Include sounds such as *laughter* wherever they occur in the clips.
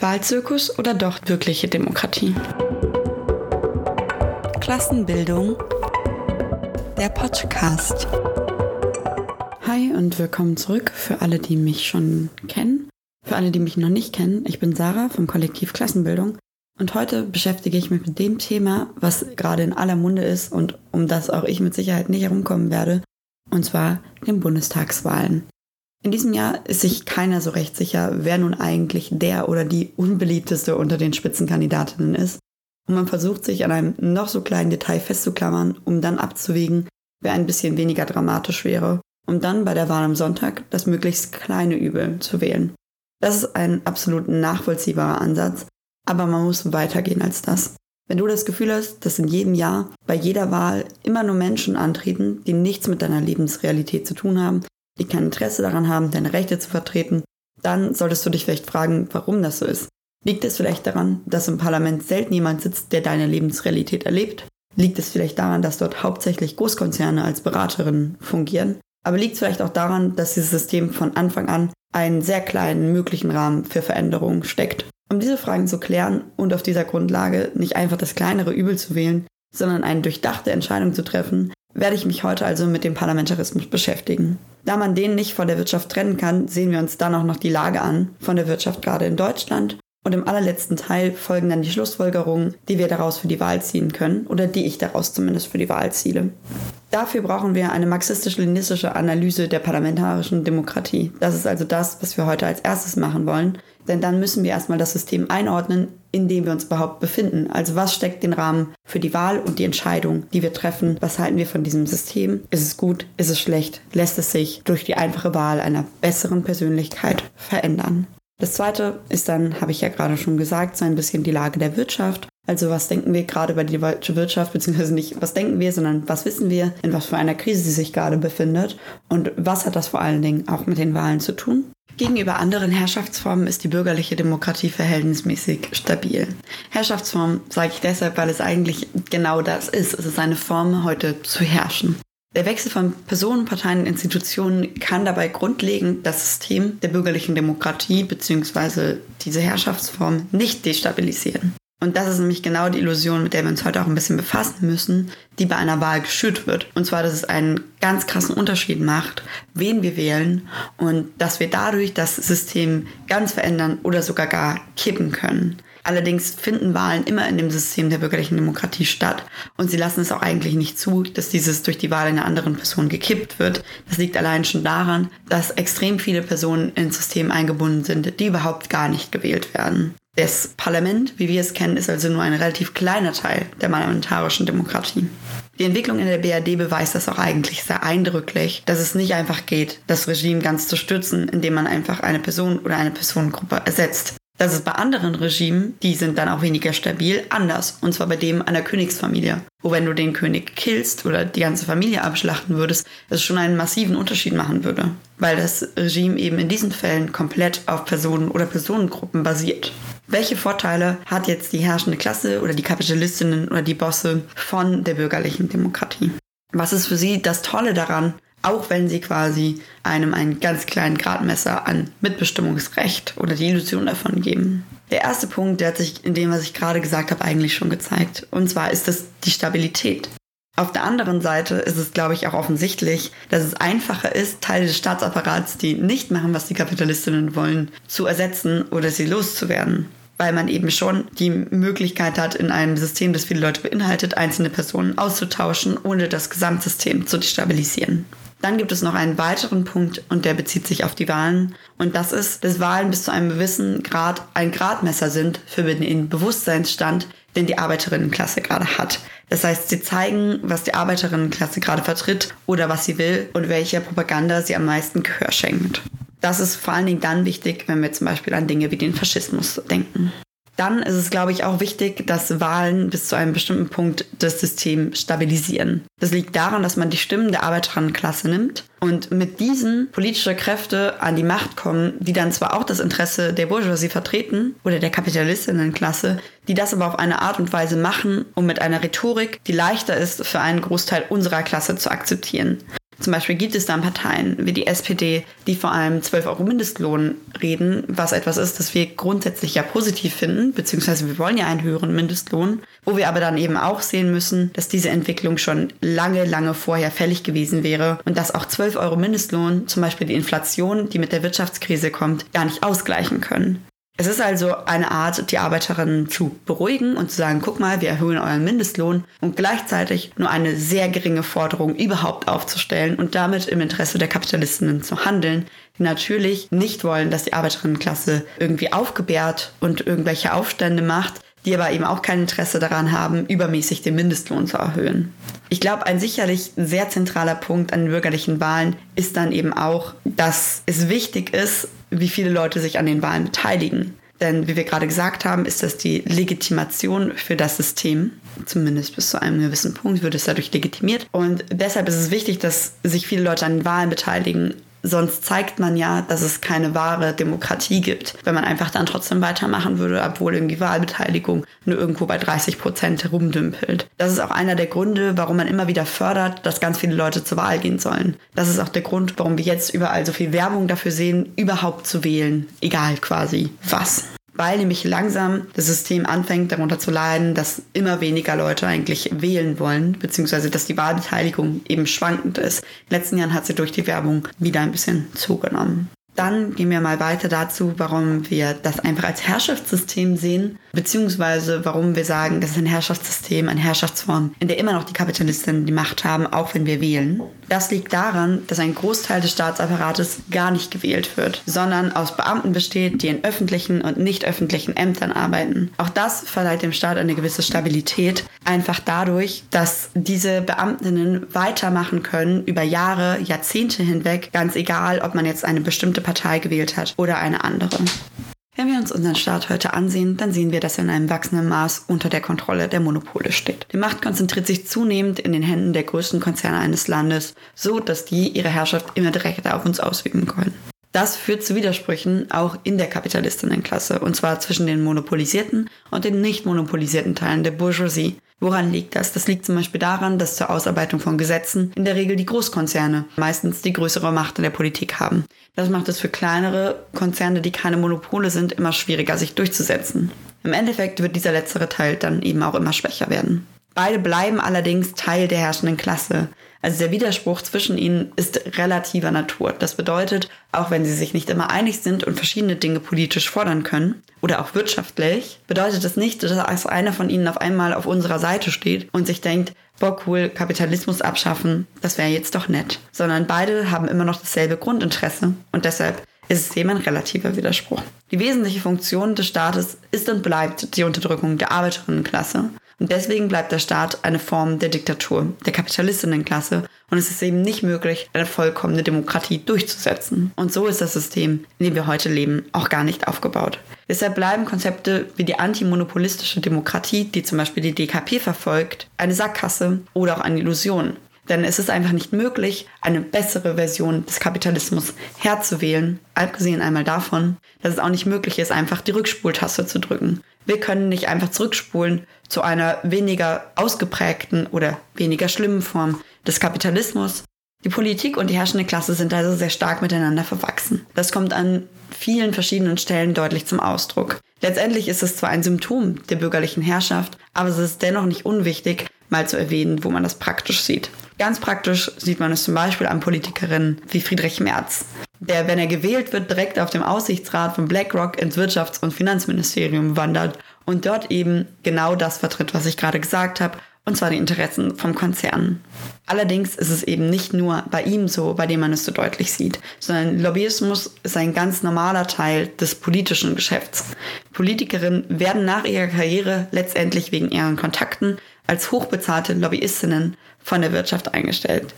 Wahlzirkus oder doch wirkliche Demokratie? Klassenbildung. Der Podcast. Hi und willkommen zurück für alle, die mich schon kennen. Für alle, die mich noch nicht kennen, ich bin Sarah vom Kollektiv Klassenbildung und heute beschäftige ich mich mit dem Thema, was gerade in aller Munde ist und um das auch ich mit Sicherheit nicht herumkommen werde, und zwar den Bundestagswahlen. In diesem Jahr ist sich keiner so recht sicher, wer nun eigentlich der oder die unbeliebteste unter den Spitzenkandidatinnen ist. Und man versucht sich an einem noch so kleinen Detail festzuklammern, um dann abzuwägen, wer ein bisschen weniger dramatisch wäre, um dann bei der Wahl am Sonntag das möglichst kleine Übel zu wählen. Das ist ein absolut nachvollziehbarer Ansatz, aber man muss weitergehen als das. Wenn du das Gefühl hast, dass in jedem Jahr bei jeder Wahl immer nur Menschen antreten, die nichts mit deiner Lebensrealität zu tun haben, die kein Interesse daran haben, deine Rechte zu vertreten, dann solltest du dich vielleicht fragen, warum das so ist. Liegt es vielleicht daran, dass im Parlament selten jemand sitzt, der deine Lebensrealität erlebt? Liegt es vielleicht daran, dass dort hauptsächlich Großkonzerne als Beraterinnen fungieren? Aber liegt es vielleicht auch daran, dass dieses System von Anfang an einen sehr kleinen möglichen Rahmen für Veränderungen steckt? Um diese Fragen zu klären und auf dieser Grundlage nicht einfach das kleinere Übel zu wählen, sondern eine durchdachte Entscheidung zu treffen, werde ich mich heute also mit dem Parlamentarismus beschäftigen. Da man den nicht von der Wirtschaft trennen kann, sehen wir uns dann auch noch die Lage an von der Wirtschaft gerade in Deutschland und im allerletzten Teil folgen dann die Schlussfolgerungen, die wir daraus für die Wahl ziehen können oder die ich daraus zumindest für die Wahl ziele. Dafür brauchen wir eine marxistisch-leninistische Analyse der parlamentarischen Demokratie. Das ist also das, was wir heute als erstes machen wollen, denn dann müssen wir erstmal das System einordnen, in dem wir uns überhaupt befinden. Also was steckt den Rahmen für die Wahl und die Entscheidung, die wir treffen? Was halten wir von diesem System? Ist es gut? Ist es schlecht? Lässt es sich durch die einfache Wahl einer besseren Persönlichkeit verändern? Das zweite ist dann, habe ich ja gerade schon gesagt, so ein bisschen die Lage der Wirtschaft. Also was denken wir gerade über die deutsche Wirtschaft, beziehungsweise nicht, was denken wir, sondern was wissen wir, in was für einer Krise sie sich gerade befindet und was hat das vor allen Dingen auch mit den Wahlen zu tun? Gegenüber anderen Herrschaftsformen ist die bürgerliche Demokratie verhältnismäßig stabil. Herrschaftsform sage ich deshalb, weil es eigentlich genau das ist. Es ist eine Form, heute zu herrschen. Der Wechsel von Personen, Parteien und Institutionen kann dabei grundlegend das System der bürgerlichen Demokratie bzw. diese Herrschaftsform nicht destabilisieren. Und das ist nämlich genau die Illusion, mit der wir uns heute auch ein bisschen befassen müssen, die bei einer Wahl geschürt wird. Und zwar, dass es einen ganz krassen Unterschied macht, wen wir wählen und dass wir dadurch das System ganz verändern oder sogar gar kippen können. Allerdings finden Wahlen immer in dem System der bürgerlichen Demokratie statt und sie lassen es auch eigentlich nicht zu, dass dieses durch die Wahl einer anderen Person gekippt wird. Das liegt allein schon daran, dass extrem viele Personen ins System eingebunden sind, die überhaupt gar nicht gewählt werden. Das Parlament, wie wir es kennen, ist also nur ein relativ kleiner Teil der parlamentarischen Demokratie. Die Entwicklung in der BRD beweist das auch eigentlich sehr eindrücklich, dass es nicht einfach geht, das Regime ganz zu stützen, indem man einfach eine Person oder eine Personengruppe ersetzt. Das ist bei anderen Regimen, die sind dann auch weniger stabil, anders. Und zwar bei dem einer Königsfamilie. Wo wenn du den König killst oder die ganze Familie abschlachten würdest, es schon einen massiven Unterschied machen würde. Weil das Regime eben in diesen Fällen komplett auf Personen oder Personengruppen basiert. Welche Vorteile hat jetzt die herrschende Klasse oder die Kapitalistinnen oder die Bosse von der bürgerlichen Demokratie? Was ist für sie das Tolle daran, auch wenn sie quasi einem einen ganz kleinen Gradmesser an Mitbestimmungsrecht oder die Illusion davon geben. Der erste Punkt, der hat sich in dem, was ich gerade gesagt habe, eigentlich schon gezeigt. Und zwar ist das die Stabilität. Auf der anderen Seite ist es, glaube ich, auch offensichtlich, dass es einfacher ist, Teile des Staatsapparats, die nicht machen, was die Kapitalistinnen wollen, zu ersetzen oder sie loszuwerden weil man eben schon die Möglichkeit hat, in einem System, das viele Leute beinhaltet, einzelne Personen auszutauschen, ohne das Gesamtsystem zu destabilisieren. Dann gibt es noch einen weiteren Punkt und der bezieht sich auf die Wahlen. Und das ist, dass Wahlen bis zu einem gewissen Grad ein Gradmesser sind für den Bewusstseinsstand, den die Arbeiterinnenklasse gerade hat. Das heißt, sie zeigen, was die Arbeiterinnenklasse gerade vertritt oder was sie will und welcher Propaganda sie am meisten Gehör schenkt. Das ist vor allen Dingen dann wichtig, wenn wir zum Beispiel an Dinge wie den Faschismus denken. Dann ist es, glaube ich, auch wichtig, dass Wahlen bis zu einem bestimmten Punkt das System stabilisieren. Das liegt daran, dass man die Stimmen der Arbeiterinnenklasse nimmt und mit diesen politische Kräfte an die Macht kommen, die dann zwar auch das Interesse der Bourgeoisie vertreten oder der Kapitalistinnenklasse, die das aber auf eine Art und Weise machen, um mit einer Rhetorik, die leichter ist für einen Großteil unserer Klasse zu akzeptieren. Zum Beispiel gibt es dann Parteien wie die SPD, die vor allem 12 Euro Mindestlohn reden, was etwas ist, das wir grundsätzlich ja positiv finden, beziehungsweise wir wollen ja einen höheren Mindestlohn, wo wir aber dann eben auch sehen müssen, dass diese Entwicklung schon lange, lange vorher fällig gewesen wäre und dass auch 12 Euro Mindestlohn zum Beispiel die Inflation, die mit der Wirtschaftskrise kommt, gar nicht ausgleichen können. Es ist also eine Art, die Arbeiterinnen zu beruhigen und zu sagen, guck mal, wir erhöhen euren Mindestlohn und gleichzeitig nur eine sehr geringe Forderung überhaupt aufzustellen und damit im Interesse der Kapitalistinnen zu handeln, die natürlich nicht wollen, dass die Arbeiterinnenklasse irgendwie aufgebärt und irgendwelche Aufstände macht, die aber eben auch kein Interesse daran haben, übermäßig den Mindestlohn zu erhöhen. Ich glaube, ein sicherlich sehr zentraler Punkt an den bürgerlichen Wahlen ist dann eben auch, dass es wichtig ist, wie viele Leute sich an den Wahlen beteiligen. Denn wie wir gerade gesagt haben, ist das die Legitimation für das System. Zumindest bis zu einem gewissen Punkt wird es dadurch legitimiert. Und deshalb ist es wichtig, dass sich viele Leute an den Wahlen beteiligen, Sonst zeigt man ja, dass es keine wahre Demokratie gibt, wenn man einfach dann trotzdem weitermachen würde, obwohl irgendwie Wahlbeteiligung nur irgendwo bei 30 Prozent herumdümpelt. Das ist auch einer der Gründe, warum man immer wieder fördert, dass ganz viele Leute zur Wahl gehen sollen. Das ist auch der Grund, warum wir jetzt überall so viel Werbung dafür sehen, überhaupt zu wählen. Egal quasi was weil nämlich langsam das System anfängt darunter zu leiden, dass immer weniger Leute eigentlich wählen wollen, beziehungsweise dass die Wahlbeteiligung eben schwankend ist. In den letzten Jahren hat sie durch die Werbung wieder ein bisschen zugenommen. Dann gehen wir mal weiter dazu, warum wir das einfach als Herrschaftssystem sehen, beziehungsweise warum wir sagen, das ist ein Herrschaftssystem, eine Herrschaftsform, in der immer noch die Kapitalistinnen die Macht haben, auch wenn wir wählen. Das liegt daran, dass ein Großteil des Staatsapparates gar nicht gewählt wird, sondern aus Beamten besteht, die in öffentlichen und nicht öffentlichen Ämtern arbeiten. Auch das verleiht dem Staat eine gewisse Stabilität, einfach dadurch, dass diese Beamtinnen weitermachen können über Jahre, Jahrzehnte hinweg, ganz egal, ob man jetzt eine bestimmte Partei gewählt hat oder eine andere. Wenn wir uns unseren Staat heute ansehen, dann sehen wir, dass er in einem wachsenden Maß unter der Kontrolle der Monopole steht. Die Macht konzentriert sich zunehmend in den Händen der größten Konzerne eines Landes, so dass die ihre Herrschaft immer direkter auf uns ausüben können. Das führt zu Widersprüchen auch in der Kapitalistinnenklasse, und zwar zwischen den monopolisierten und den nicht monopolisierten Teilen der Bourgeoisie. Woran liegt das? Das liegt zum Beispiel daran, dass zur Ausarbeitung von Gesetzen in der Regel die Großkonzerne meistens die größere Macht in der Politik haben. Das macht es für kleinere Konzerne, die keine Monopole sind, immer schwieriger, sich durchzusetzen. Im Endeffekt wird dieser letztere Teil dann eben auch immer schwächer werden. Beide bleiben allerdings Teil der herrschenden Klasse. Also der Widerspruch zwischen ihnen ist relativer Natur. Das bedeutet, auch wenn sie sich nicht immer einig sind und verschiedene Dinge politisch fordern können oder auch wirtschaftlich, bedeutet das nicht, dass einer von ihnen auf einmal auf unserer Seite steht und sich denkt, boah cool, Kapitalismus abschaffen, das wäre jetzt doch nett. Sondern beide haben immer noch dasselbe Grundinteresse und deshalb ist es eben ein relativer Widerspruch. Die wesentliche Funktion des Staates ist und bleibt die Unterdrückung der Arbeiterinnenklasse. Und deswegen bleibt der Staat eine Form der Diktatur, der Kapitalistinnenklasse. Und es ist eben nicht möglich, eine vollkommene Demokratie durchzusetzen. Und so ist das System, in dem wir heute leben, auch gar nicht aufgebaut. Deshalb bleiben Konzepte wie die antimonopolistische Demokratie, die zum Beispiel die DKP verfolgt, eine Sackgasse oder auch eine Illusion. Denn es ist einfach nicht möglich, eine bessere Version des Kapitalismus herzuwählen, abgesehen einmal davon, dass es auch nicht möglich ist, einfach die Rückspultaste zu drücken. Wir können nicht einfach zurückspulen zu einer weniger ausgeprägten oder weniger schlimmen Form des Kapitalismus. Die Politik und die herrschende Klasse sind also sehr stark miteinander verwachsen. Das kommt an vielen verschiedenen Stellen deutlich zum Ausdruck. Letztendlich ist es zwar ein Symptom der bürgerlichen Herrschaft, aber es ist dennoch nicht unwichtig, mal zu erwähnen, wo man das praktisch sieht. Ganz praktisch sieht man es zum Beispiel an Politikerinnen wie Friedrich Merz, der, wenn er gewählt wird, direkt auf dem Aussichtsrat von BlackRock ins Wirtschafts- und Finanzministerium wandert und dort eben genau das vertritt, was ich gerade gesagt habe, und zwar die Interessen vom Konzern. Allerdings ist es eben nicht nur bei ihm so, bei dem man es so deutlich sieht, sondern Lobbyismus ist ein ganz normaler Teil des politischen Geschäfts. Politikerinnen werden nach ihrer Karriere letztendlich wegen ihren Kontakten als hochbezahlte Lobbyistinnen von der Wirtschaft eingestellt.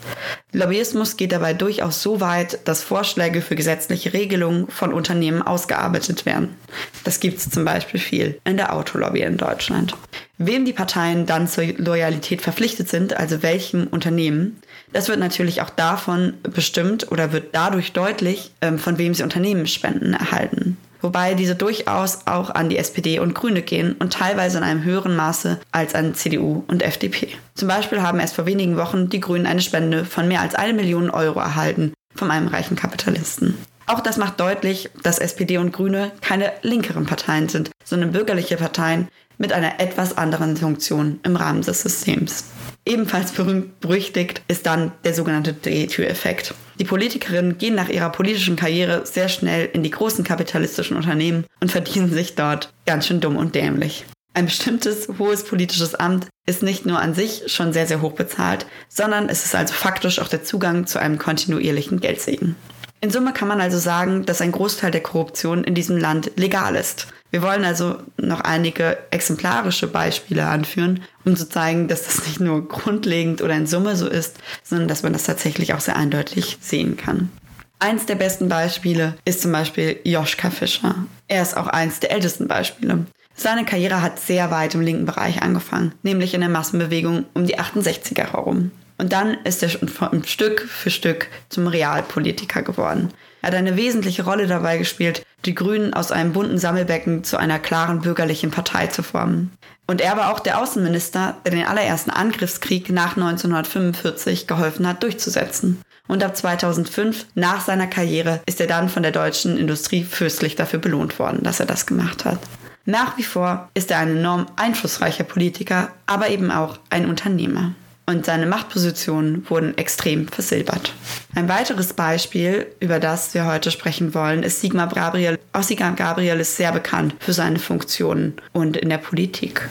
Lobbyismus geht dabei durchaus so weit, dass Vorschläge für gesetzliche Regelungen von Unternehmen ausgearbeitet werden. Das gibt es zum Beispiel viel in der Autolobby in Deutschland. Wem die Parteien dann zur Loyalität verpflichtet sind, also welchem Unternehmen, das wird natürlich auch davon bestimmt oder wird dadurch deutlich, ähm, von wem sie Unternehmensspenden erhalten. Wobei diese durchaus auch an die SPD und Grüne gehen und teilweise in einem höheren Maße als an CDU und FDP. Zum Beispiel haben erst vor wenigen Wochen die Grünen eine Spende von mehr als eine Million Euro erhalten von einem reichen Kapitalisten. Auch das macht deutlich, dass SPD und Grüne keine linkeren Parteien sind, sondern bürgerliche Parteien mit einer etwas anderen Funktion im Rahmen des Systems. Ebenfalls berühmt berüchtigt ist dann der sogenannte Drehtüreffekt. Die Politikerinnen gehen nach ihrer politischen Karriere sehr schnell in die großen kapitalistischen Unternehmen und verdienen sich dort ganz schön dumm und dämlich. Ein bestimmtes hohes politisches Amt ist nicht nur an sich schon sehr, sehr hoch bezahlt, sondern es ist also faktisch auch der Zugang zu einem kontinuierlichen Geldsegen. In Summe kann man also sagen, dass ein Großteil der Korruption in diesem Land legal ist. Wir wollen also noch einige exemplarische Beispiele anführen, um zu zeigen, dass das nicht nur grundlegend oder in Summe so ist, sondern dass man das tatsächlich auch sehr eindeutig sehen kann. Eins der besten Beispiele ist zum Beispiel Joschka Fischer. Er ist auch eins der ältesten Beispiele. Seine Karriere hat sehr weit im linken Bereich angefangen, nämlich in der Massenbewegung um die 68er herum. Und dann ist er Stück für Stück zum Realpolitiker geworden. Er hat eine wesentliche Rolle dabei gespielt, die Grünen aus einem bunten Sammelbecken zu einer klaren bürgerlichen Partei zu formen. Und er war auch der Außenminister, der den allerersten Angriffskrieg nach 1945 geholfen hat durchzusetzen. Und ab 2005, nach seiner Karriere, ist er dann von der deutschen Industrie fürstlich dafür belohnt worden, dass er das gemacht hat. Nach wie vor ist er ein enorm einflussreicher Politiker, aber eben auch ein Unternehmer und seine Machtpositionen wurden extrem versilbert. Ein weiteres Beispiel, über das wir heute sprechen wollen, ist Sigmar Gabriel. Auch Sigmar Gabriel ist sehr bekannt für seine Funktionen und in der Politik.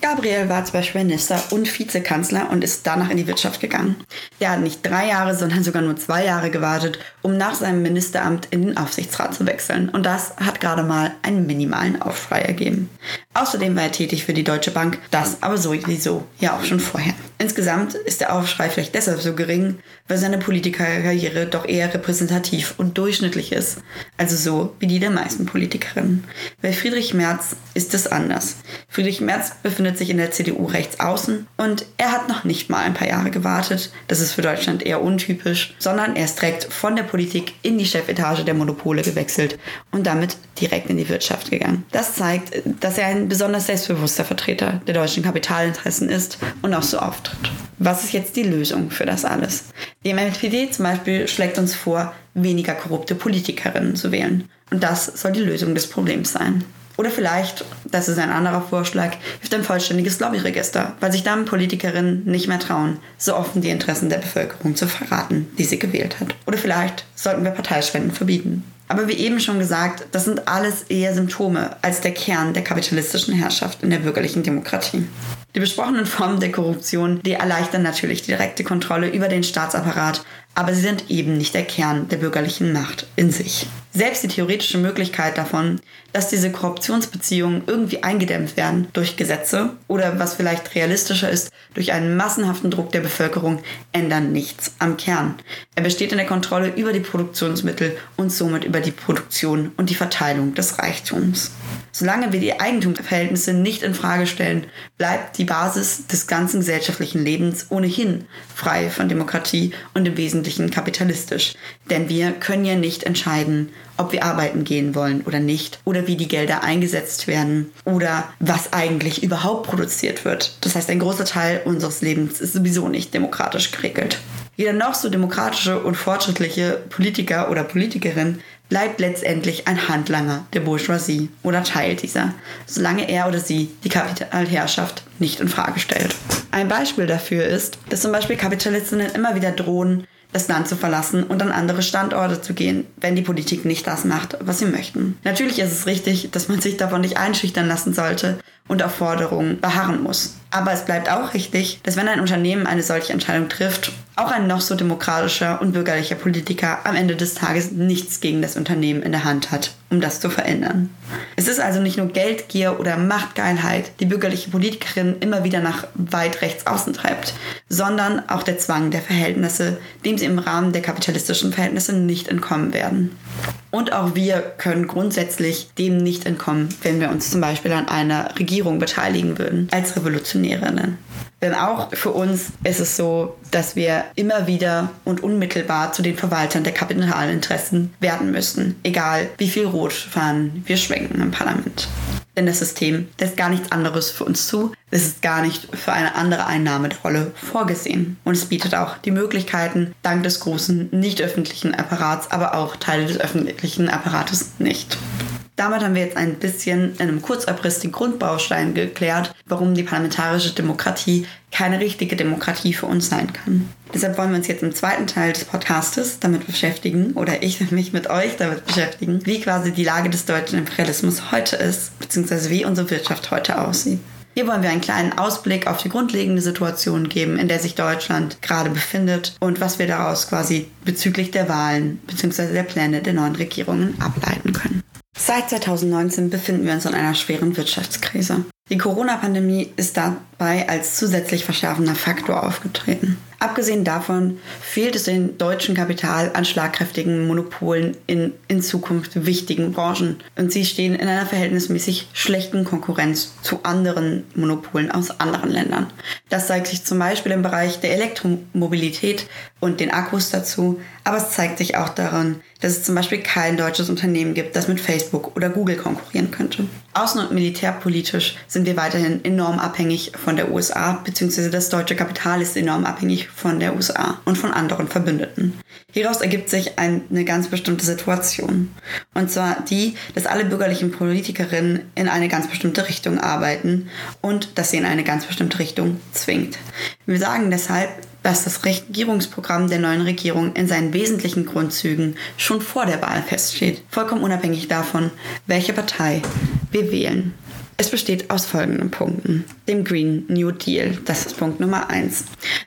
Gabriel war zum Beispiel Minister und Vizekanzler und ist danach in die Wirtschaft gegangen. Er hat nicht drei Jahre, sondern sogar nur zwei Jahre gewartet, um nach seinem Ministeramt in den Aufsichtsrat zu wechseln. Und das hat gerade mal einen minimalen Aufschrei ergeben. Außerdem war er tätig für die Deutsche Bank, das aber sowieso ja auch schon vorher. Insgesamt ist der Aufschrei vielleicht deshalb so gering, weil seine Politikerkarriere doch eher repräsentativ und durchschnittlich ist, also so wie die der meisten Politikerinnen. Bei Friedrich Merz ist es anders. Friedrich Merz befindet sich in der CDU rechts außen und er hat noch nicht mal ein paar Jahre gewartet, das ist für Deutschland eher untypisch, sondern er ist direkt von der Politik in die Chefetage der Monopole gewechselt und damit direkt in die Wirtschaft gegangen. Das zeigt, dass er ein besonders selbstbewusster Vertreter der deutschen Kapitalinteressen ist und auch so auftritt betrifft. Was ist jetzt die Lösung für das alles? Die MLPD zum Beispiel schlägt uns vor, weniger korrupte Politikerinnen zu wählen. Und das soll die Lösung des Problems sein. Oder vielleicht, das ist ein anderer Vorschlag, hilft ein vollständiges Lobbyregister, weil sich dann Politikerinnen nicht mehr trauen, so offen die Interessen der Bevölkerung zu verraten, die sie gewählt hat. Oder vielleicht sollten wir Parteispenden verbieten. Aber wie eben schon gesagt, das sind alles eher Symptome als der Kern der kapitalistischen Herrschaft in der bürgerlichen Demokratie. Die besprochenen Formen der Korruption, die erleichtern natürlich die direkte Kontrolle über den Staatsapparat, aber sie sind eben nicht der Kern der bürgerlichen Macht in sich. Selbst die theoretische Möglichkeit davon, dass diese Korruptionsbeziehungen irgendwie eingedämmt werden durch Gesetze oder was vielleicht realistischer ist, durch einen massenhaften Druck der Bevölkerung, ändern nichts am Kern. Er besteht in der Kontrolle über die Produktionsmittel und somit über die Produktion und die Verteilung des Reichtums. Solange wir die Eigentumsverhältnisse nicht in Frage stellen, bleibt die Basis des ganzen gesellschaftlichen Lebens ohnehin frei von Demokratie und im Wesentlichen kapitalistisch. Denn wir können ja nicht entscheiden, ob wir arbeiten gehen wollen oder nicht, oder wie die Gelder eingesetzt werden, oder was eigentlich überhaupt produziert wird. Das heißt, ein großer Teil unseres Lebens ist sowieso nicht demokratisch geregelt. Jeder noch so demokratische und fortschrittliche Politiker oder Politikerin bleibt letztendlich ein Handlanger der Bourgeoisie oder Teil dieser, solange er oder sie die Kapitalherrschaft nicht in Frage stellt. Ein Beispiel dafür ist, dass zum Beispiel Kapitalistinnen immer wieder drohen, das Land zu verlassen und an andere Standorte zu gehen, wenn die Politik nicht das macht, was sie möchten. Natürlich ist es richtig, dass man sich davon nicht einschüchtern lassen sollte und auf Forderungen beharren muss. Aber es bleibt auch richtig, dass wenn ein Unternehmen eine solche Entscheidung trifft, auch ein noch so demokratischer und bürgerlicher Politiker am Ende des Tages nichts gegen das Unternehmen in der Hand hat, um das zu verändern. Es ist also nicht nur Geldgier oder Machtgeilheit, die bürgerliche Politikerin immer wieder nach weit rechts außen treibt, sondern auch der Zwang der Verhältnisse, dem sie im Rahmen der kapitalistischen Verhältnisse nicht entkommen werden. Und auch wir können grundsätzlich dem nicht entkommen, wenn wir uns zum Beispiel an einer Regierung beteiligen würden, als Revolutionärinnen. Denn auch für uns ist es so, dass wir immer wieder und unmittelbar zu den Verwaltern der Kapitalinteressen werden müssen, egal wie viel Rotfahren wir schwenken im Parlament. Denn das System lässt gar nichts anderes für uns zu. Es ist gar nicht für eine andere Einnahmerolle vorgesehen. Und es bietet auch die Möglichkeiten, dank des großen nicht öffentlichen Apparats, aber auch Teile des öffentlichen Apparates nicht. Damit haben wir jetzt ein bisschen in einem Kurzabriss den Grundbaustein geklärt, warum die parlamentarische Demokratie keine richtige Demokratie für uns sein kann. Deshalb wollen wir uns jetzt im zweiten Teil des Podcastes damit beschäftigen, oder ich *laughs* mich mit euch damit beschäftigen, wie quasi die Lage des deutschen Imperialismus heute ist, beziehungsweise wie unsere Wirtschaft heute aussieht. Hier wollen wir einen kleinen Ausblick auf die grundlegende Situation geben, in der sich Deutschland gerade befindet und was wir daraus quasi bezüglich der Wahlen bzw. der Pläne der neuen Regierungen ableiten können. Seit 2019 befinden wir uns in einer schweren Wirtschaftskrise. Die Corona-Pandemie ist dabei als zusätzlich verschärfender Faktor aufgetreten. Abgesehen davon fehlt es dem deutschen Kapital an schlagkräftigen Monopolen in in Zukunft wichtigen Branchen. Und sie stehen in einer verhältnismäßig schlechten Konkurrenz zu anderen Monopolen aus anderen Ländern. Das zeigt sich zum Beispiel im Bereich der Elektromobilität und den Akkus dazu, aber es zeigt sich auch darin, dass es zum Beispiel kein deutsches Unternehmen gibt, das mit Facebook oder Google konkurrieren könnte. Außen- und militärpolitisch sind wir weiterhin enorm abhängig von der USA, beziehungsweise das deutsche Kapital ist enorm abhängig von der USA und von anderen Verbündeten. Hieraus ergibt sich eine ganz bestimmte Situation. Und zwar die, dass alle bürgerlichen Politikerinnen in eine ganz bestimmte Richtung arbeiten und dass sie in eine ganz bestimmte Richtung zwingt. Wir sagen deshalb, dass das Regierungsprogramm der neuen Regierung in seinen wesentlichen Grundzügen schon vor der Wahl feststeht, vollkommen unabhängig davon, welche Partei wir wählen. Es besteht aus folgenden Punkten. Dem Green New Deal, das ist Punkt Nummer eins.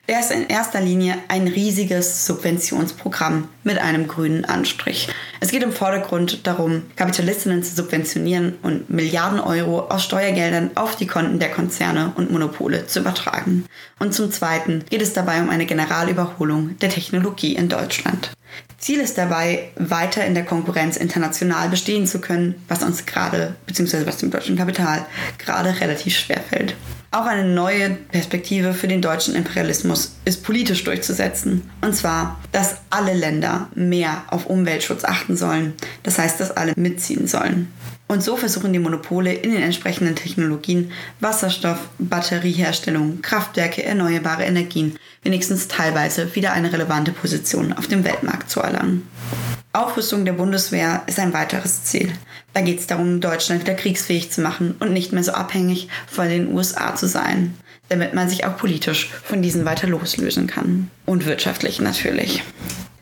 Der ist in erster Linie ein riesiges Subventionsprogramm mit einem grünen Anstrich. Es geht im Vordergrund darum, Kapitalistinnen zu subventionieren und Milliarden Euro aus Steuergeldern auf die Konten der Konzerne und Monopole zu übertragen. Und zum Zweiten geht es dabei um eine Generalüberholung der Technologie in Deutschland. Ziel ist dabei, weiter in der Konkurrenz international bestehen zu können, was uns gerade, beziehungsweise was dem deutschen Kapital gerade relativ schwer fällt. Auch eine neue Perspektive für den deutschen Imperialismus ist politisch durchzusetzen. Und zwar, dass alle Länder mehr auf Umweltschutz achten sollen. Das heißt, dass alle mitziehen sollen. Und so versuchen die Monopole in den entsprechenden Technologien Wasserstoff, Batterieherstellung, Kraftwerke, erneuerbare Energien wenigstens teilweise wieder eine relevante Position auf dem Weltmarkt zu erlangen. Aufrüstung der Bundeswehr ist ein weiteres Ziel. Da geht es darum, Deutschland wieder kriegsfähig zu machen und nicht mehr so abhängig von den USA zu sein, damit man sich auch politisch von diesen weiter loslösen kann. Und wirtschaftlich natürlich.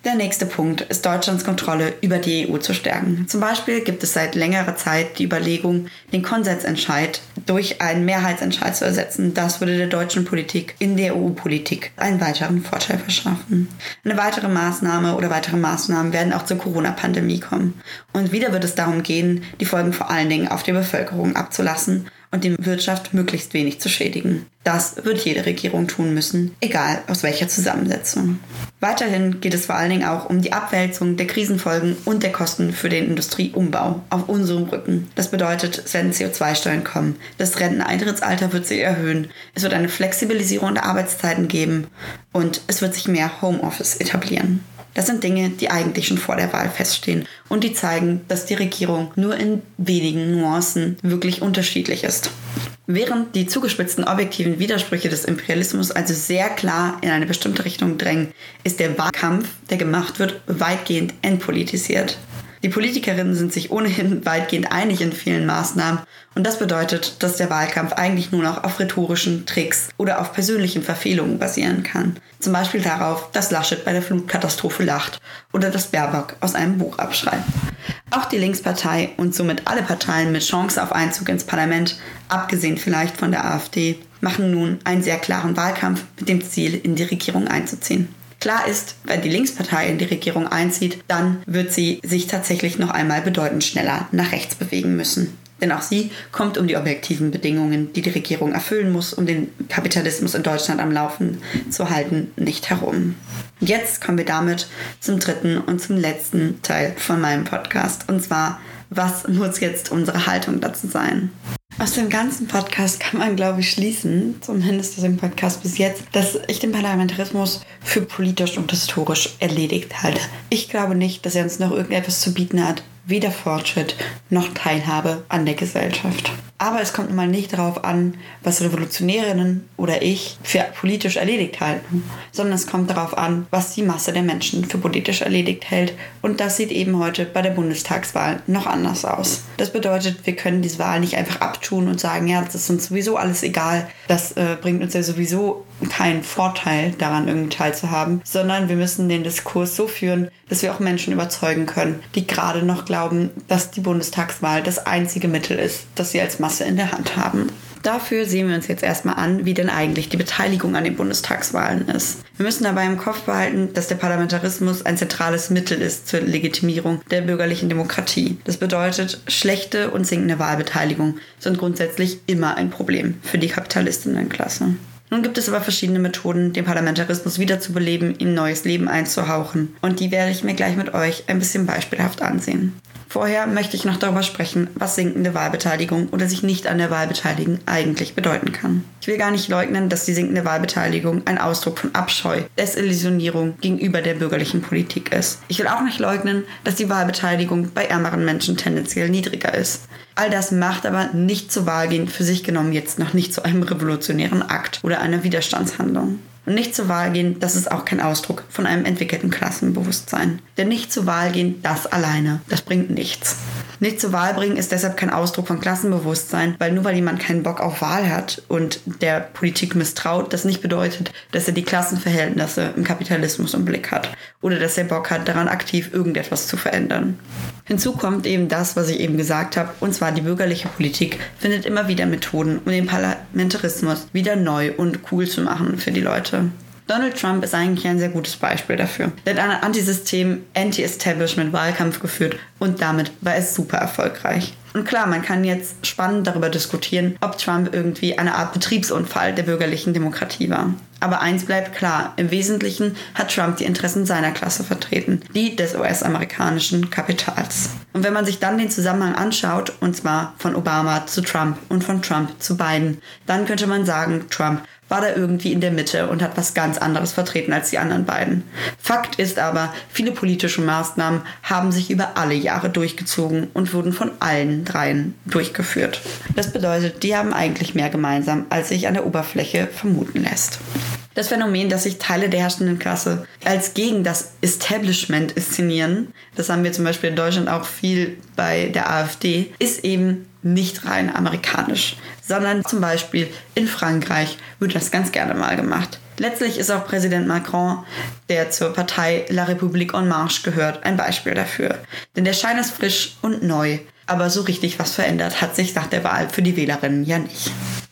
Der nächste Punkt ist Deutschlands Kontrolle über die EU zu stärken. Zum Beispiel gibt es seit längerer Zeit die Überlegung, den Konsensentscheid durch einen Mehrheitsentscheid zu ersetzen. Das würde der deutschen Politik in der EU-Politik einen weiteren Vorteil verschaffen. Eine weitere Maßnahme oder weitere Maßnahmen werden auch zur Corona-Pandemie kommen. Und wieder wird es darum gehen, die Folgen vor allen Dingen auf die Bevölkerung abzulassen und die Wirtschaft möglichst wenig zu schädigen. Das wird jede Regierung tun müssen, egal aus welcher Zusammensetzung. Weiterhin geht es vor allen Dingen auch um die Abwälzung der Krisenfolgen und der Kosten für den Industrieumbau auf unserem Rücken. Das bedeutet, es werden CO2-Steuern kommen, das Renteneintrittsalter wird sich erhöhen, es wird eine Flexibilisierung der Arbeitszeiten geben und es wird sich mehr Homeoffice etablieren. Das sind Dinge, die eigentlich schon vor der Wahl feststehen und die zeigen, dass die Regierung nur in wenigen Nuancen wirklich unterschiedlich ist. Während die zugespitzten objektiven Widersprüche des Imperialismus also sehr klar in eine bestimmte Richtung drängen, ist der Wahlkampf, der gemacht wird, weitgehend entpolitisiert. Die Politikerinnen sind sich ohnehin weitgehend einig in vielen Maßnahmen und das bedeutet, dass der Wahlkampf eigentlich nur noch auf rhetorischen Tricks oder auf persönlichen Verfehlungen basieren kann. Zum Beispiel darauf, dass Laschet bei der Flutkatastrophe lacht oder dass Baerbock aus einem Buch abschreibt. Auch die Linkspartei und somit alle Parteien mit Chance auf Einzug ins Parlament, abgesehen vielleicht von der AfD, machen nun einen sehr klaren Wahlkampf mit dem Ziel, in die Regierung einzuziehen. Klar ist, wenn die Linkspartei in die Regierung einzieht, dann wird sie sich tatsächlich noch einmal bedeutend schneller nach rechts bewegen müssen. Denn auch sie kommt um die objektiven Bedingungen, die die Regierung erfüllen muss, um den Kapitalismus in Deutschland am Laufen zu halten, nicht herum. Jetzt kommen wir damit zum dritten und zum letzten Teil von meinem Podcast. Und zwar, was muss jetzt unsere Haltung dazu sein? Aus dem ganzen Podcast kann man, glaube ich, schließen, zumindest aus dem Podcast bis jetzt, dass ich den Parlamentarismus für politisch und historisch erledigt halte. Ich glaube nicht, dass er uns noch irgendetwas zu bieten hat, weder Fortschritt noch Teilhabe an der Gesellschaft. Aber es kommt nun mal nicht darauf an, was Revolutionärinnen oder ich für politisch erledigt halten, sondern es kommt darauf an, was die Masse der Menschen für politisch erledigt hält. Und das sieht eben heute bei der Bundestagswahl noch anders aus. Das bedeutet, wir können diese Wahl nicht einfach abtun und sagen, ja, das ist uns sowieso alles egal. Das äh, bringt uns ja sowieso keinen Vorteil daran, irgendwie teilzuhaben, sondern wir müssen den Diskurs so führen, dass wir auch Menschen überzeugen können, die gerade noch glauben, dass die Bundestagswahl das einzige Mittel ist, das sie als Masse Masse in der Hand haben. Dafür sehen wir uns jetzt erstmal an, wie denn eigentlich die Beteiligung an den Bundestagswahlen ist. Wir müssen dabei im Kopf behalten, dass der Parlamentarismus ein zentrales Mittel ist zur Legitimierung der bürgerlichen Demokratie. Das bedeutet, schlechte und sinkende Wahlbeteiligung sind grundsätzlich immer ein Problem für die Kapitalistinnenklasse. Nun gibt es aber verschiedene Methoden, den Parlamentarismus wiederzubeleben, ihm neues Leben einzuhauchen. Und die werde ich mir gleich mit euch ein bisschen beispielhaft ansehen. Vorher möchte ich noch darüber sprechen, was sinkende Wahlbeteiligung oder sich nicht an der Wahl beteiligen eigentlich bedeuten kann. Ich will gar nicht leugnen, dass die sinkende Wahlbeteiligung ein Ausdruck von Abscheu, Desillusionierung gegenüber der bürgerlichen Politik ist. Ich will auch nicht leugnen, dass die Wahlbeteiligung bei ärmeren Menschen tendenziell niedriger ist. All das macht aber nicht zur Wahl gehen für sich genommen jetzt noch nicht zu einem revolutionären Akt oder einer Widerstandshandlung. Und nicht zur Wahl gehen, das ist auch kein Ausdruck von einem entwickelten Klassenbewusstsein. Denn nicht zur Wahl gehen, das alleine, das bringt nichts. Nicht zur Wahl bringen ist deshalb kein Ausdruck von Klassenbewusstsein, weil nur weil jemand keinen Bock auf Wahl hat und der Politik misstraut, das nicht bedeutet, dass er die Klassenverhältnisse im Kapitalismus im Blick hat oder dass er Bock hat, daran aktiv irgendetwas zu verändern. Hinzu kommt eben das, was ich eben gesagt habe, und zwar die bürgerliche Politik findet immer wieder Methoden, um den Parlamentarismus wieder neu und cool zu machen für die Leute. Donald Trump ist eigentlich ein sehr gutes Beispiel dafür. Er hat einen Antisystem, Anti-Establishment-Wahlkampf geführt und damit war es super erfolgreich. Und klar, man kann jetzt spannend darüber diskutieren, ob Trump irgendwie eine Art Betriebsunfall der bürgerlichen Demokratie war. Aber eins bleibt klar, im Wesentlichen hat Trump die Interessen seiner Klasse vertreten, die des US-amerikanischen Kapitals. Und wenn man sich dann den Zusammenhang anschaut, und zwar von Obama zu Trump und von Trump zu Biden, dann könnte man sagen, Trump war da irgendwie in der Mitte und hat was ganz anderes vertreten als die anderen beiden. Fakt ist aber, viele politische Maßnahmen haben sich über alle Jahre durchgezogen und wurden von allen dreien durchgeführt. Das bedeutet, die haben eigentlich mehr gemeinsam, als sich an der Oberfläche vermuten lässt. Das Phänomen, dass sich Teile der herrschenden Klasse als gegen das Establishment inszenieren, das haben wir zum Beispiel in Deutschland auch viel bei der AfD, ist eben nicht rein amerikanisch, sondern zum Beispiel in Frankreich wird das ganz gerne mal gemacht. Letztlich ist auch Präsident Macron, der zur Partei La République en Marche gehört, ein Beispiel dafür. Denn der Schein ist frisch und neu, aber so richtig was verändert hat sich nach der Wahl für die Wählerinnen ja nicht.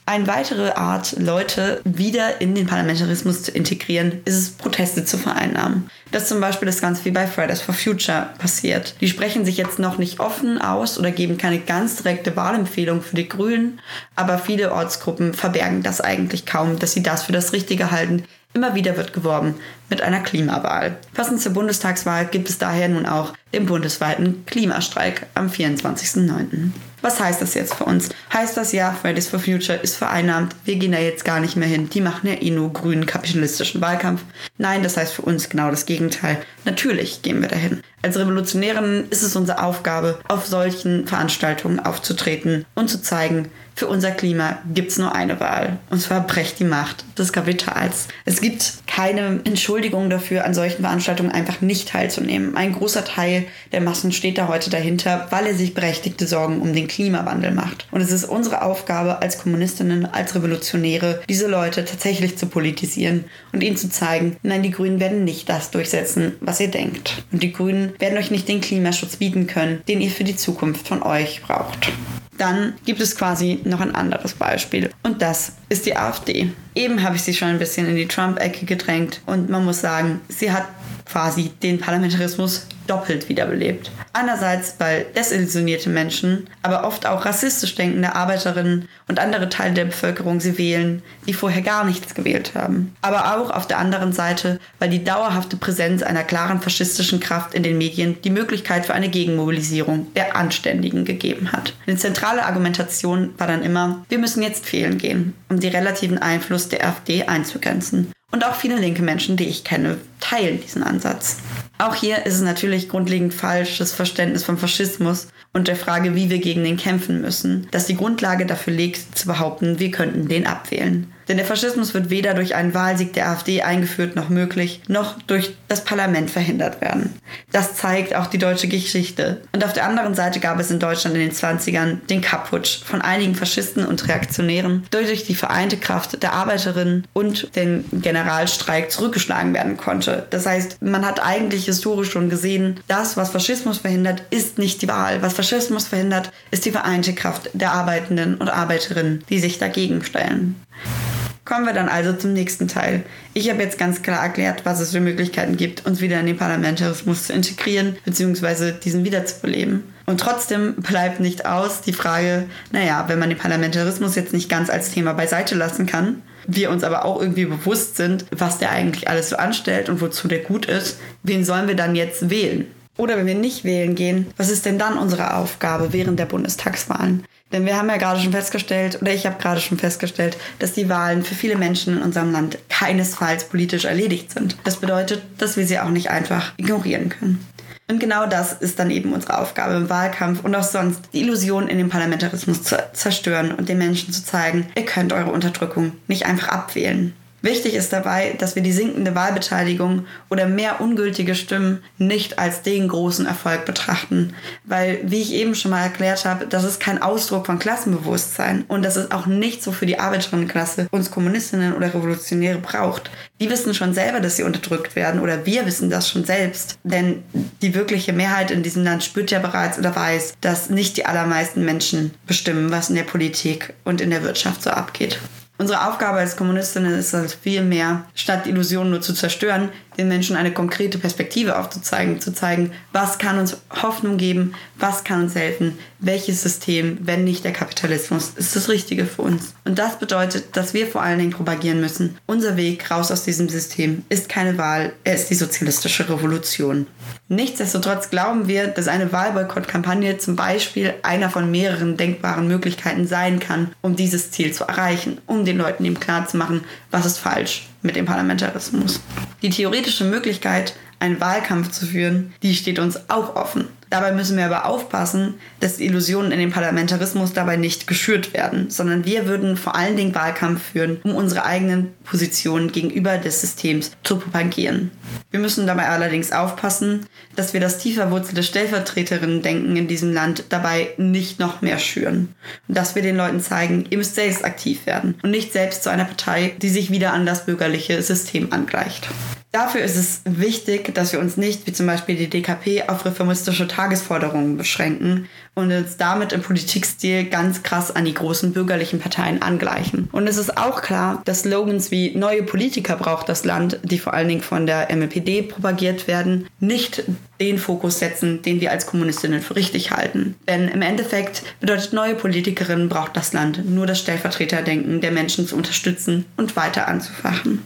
Eine weitere Art, Leute wieder in den Parlamentarismus zu integrieren, ist es, Proteste zu vereinnahmen. Das ist zum Beispiel das Ganze wie bei Fridays for Future passiert. Die sprechen sich jetzt noch nicht offen aus oder geben keine ganz direkte Wahlempfehlung für die Grünen, aber viele Ortsgruppen verbergen das eigentlich kaum, dass sie das für das Richtige halten, Immer wieder wird geworben mit einer Klimawahl. Passend zur Bundestagswahl gibt es daher nun auch den bundesweiten Klimastreik am 24.09. Was heißt das jetzt für uns? Heißt das ja, Fridays for Future ist vereinnahmt, wir gehen da jetzt gar nicht mehr hin, die machen ja eh nur grünen kapitalistischen Wahlkampf. Nein, das heißt für uns genau das Gegenteil. Natürlich gehen wir dahin. Als Revolutionärinnen ist es unsere Aufgabe, auf solchen Veranstaltungen aufzutreten und zu zeigen, für unser Klima gibt es nur eine Wahl. Und zwar brecht die Macht des Kapitals. Es gibt keine Entschuldigung dafür, an solchen Veranstaltungen einfach nicht teilzunehmen. Ein großer Teil der Massen steht da heute dahinter, weil er sich berechtigte Sorgen um den Klimawandel macht. Und es ist unsere Aufgabe als Kommunistinnen, als Revolutionäre, diese Leute tatsächlich zu politisieren und ihnen zu zeigen, nein, die Grünen werden nicht das durchsetzen, was ihr denkt. Und die Grünen werden euch nicht den Klimaschutz bieten können, den ihr für die Zukunft von euch braucht. Dann gibt es quasi noch ein anderes Beispiel und das ist die AfD. Eben habe ich sie schon ein bisschen in die Trump-Ecke gedrängt und man muss sagen, sie hat quasi den Parlamentarismus doppelt wiederbelebt. Einerseits, weil desillusionierte Menschen, aber oft auch rassistisch denkende Arbeiterinnen und andere Teile der Bevölkerung sie wählen, die vorher gar nichts gewählt haben. Aber auch auf der anderen Seite, weil die dauerhafte Präsenz einer klaren faschistischen Kraft in den Medien die Möglichkeit für eine Gegenmobilisierung der Anständigen gegeben hat. Eine zentrale Argumentation war dann immer, wir müssen jetzt wählen gehen, um den relativen Einfluss der AfD einzugrenzen. Und auch viele linke Menschen, die ich kenne, teilen diesen Ansatz. Auch hier ist es natürlich grundlegend falsches Verständnis vom Faschismus und der Frage, wie wir gegen den kämpfen müssen, dass die Grundlage dafür liegt, zu behaupten, wir könnten den abwählen. Denn der Faschismus wird weder durch einen Wahlsieg der AfD eingeführt noch möglich, noch durch das Parlament verhindert werden. Das zeigt auch die deutsche Geschichte. Und auf der anderen Seite gab es in Deutschland in den 20ern den Kapputsch von einigen Faschisten und Reaktionären, der durch die vereinte Kraft der Arbeiterinnen und den Generalstreik zurückgeschlagen werden konnte. Das heißt, man hat eigentlich historisch schon gesehen, das, was Faschismus verhindert, ist nicht die Wahl. Was Faschismus verhindert, ist die vereinte Kraft der Arbeitenden und Arbeiterinnen, die sich dagegen stellen. Kommen wir dann also zum nächsten Teil. Ich habe jetzt ganz klar erklärt, was es für Möglichkeiten gibt, uns wieder in den Parlamentarismus zu integrieren bzw. diesen wiederzubeleben. Und trotzdem bleibt nicht aus die Frage, naja, wenn man den Parlamentarismus jetzt nicht ganz als Thema beiseite lassen kann, wir uns aber auch irgendwie bewusst sind, was der eigentlich alles so anstellt und wozu der gut ist, wen sollen wir dann jetzt wählen? Oder wenn wir nicht wählen gehen, was ist denn dann unsere Aufgabe während der Bundestagswahlen? Denn wir haben ja gerade schon festgestellt, oder ich habe gerade schon festgestellt, dass die Wahlen für viele Menschen in unserem Land keinesfalls politisch erledigt sind. Das bedeutet, dass wir sie auch nicht einfach ignorieren können. Und genau das ist dann eben unsere Aufgabe im Wahlkampf und auch sonst, die Illusion in dem Parlamentarismus zu zerstören und den Menschen zu zeigen, ihr könnt eure Unterdrückung nicht einfach abwählen. Wichtig ist dabei, dass wir die sinkende Wahlbeteiligung oder mehr ungültige Stimmen nicht als den großen Erfolg betrachten, weil, wie ich eben schon mal erklärt habe, das ist kein Ausdruck von Klassenbewusstsein und das ist auch nicht so für die Arbeiterinnenklasse uns Kommunistinnen oder Revolutionäre braucht. Die wissen schon selber, dass sie unterdrückt werden oder wir wissen das schon selbst, denn die wirkliche Mehrheit in diesem Land spürt ja bereits oder weiß, dass nicht die allermeisten Menschen bestimmen, was in der Politik und in der Wirtschaft so abgeht. Unsere Aufgabe als Kommunistinnen ist es viel mehr, statt Illusionen nur zu zerstören, den Menschen eine konkrete Perspektive aufzuzeigen, zu zeigen, was kann uns Hoffnung geben, was kann uns helfen, welches System, wenn nicht der Kapitalismus, ist das Richtige für uns. Und das bedeutet, dass wir vor allen Dingen propagieren müssen, unser Weg raus aus diesem System ist keine Wahl, er ist die sozialistische Revolution. Nichtsdestotrotz glauben wir, dass eine Wahlboykott-Kampagne zum Beispiel einer von mehreren denkbaren Möglichkeiten sein kann, um dieses Ziel zu erreichen, um den Leuten eben klarzumachen, was ist falsch mit dem Parlamentarismus. Die theoretische Möglichkeit, einen Wahlkampf zu führen, die steht uns auch offen. Dabei müssen wir aber aufpassen, dass Illusionen in den Parlamentarismus dabei nicht geschürt werden, sondern wir würden vor allen Dingen Wahlkampf führen, um unsere eigenen Positionen gegenüber des Systems zu propagieren. Wir müssen dabei allerdings aufpassen, dass wir das tief verwurzelte Stellvertreterinnen-Denken in diesem Land dabei nicht noch mehr schüren. Und dass wir den Leuten zeigen, ihr müsst selbst aktiv werden und nicht selbst zu einer Partei, die sich wieder an das bürgerliche System angleicht. Dafür ist es wichtig, dass wir uns nicht, wie zum Beispiel die DKP, auf reformistische Tagesforderungen beschränken und uns damit im Politikstil ganz krass an die großen bürgerlichen Parteien angleichen. Und es ist auch klar, dass Slogans wie neue Politiker braucht das Land, die vor allen Dingen von der MLPD propagiert werden, nicht den Fokus setzen, den wir als Kommunistinnen für richtig halten. Denn im Endeffekt bedeutet neue Politikerinnen braucht das Land nur das Stellvertreterdenken der Menschen zu unterstützen und weiter anzufachen.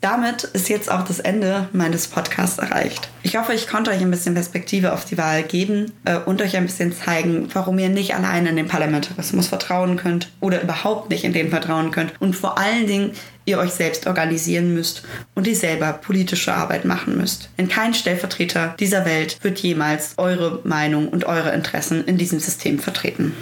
Damit ist jetzt auch das Ende meines Podcasts erreicht. Ich hoffe, ich konnte euch ein bisschen Perspektive auf die Wahl geben äh, und euch ein bisschen zeigen, warum ihr nicht allein in den Parlamentarismus vertrauen könnt oder überhaupt nicht in den vertrauen könnt und vor allen Dingen ihr euch selbst organisieren müsst und ihr selber politische Arbeit machen müsst. Denn kein Stellvertreter dieser Welt wird jemals eure Meinung und eure Interessen in diesem System vertreten.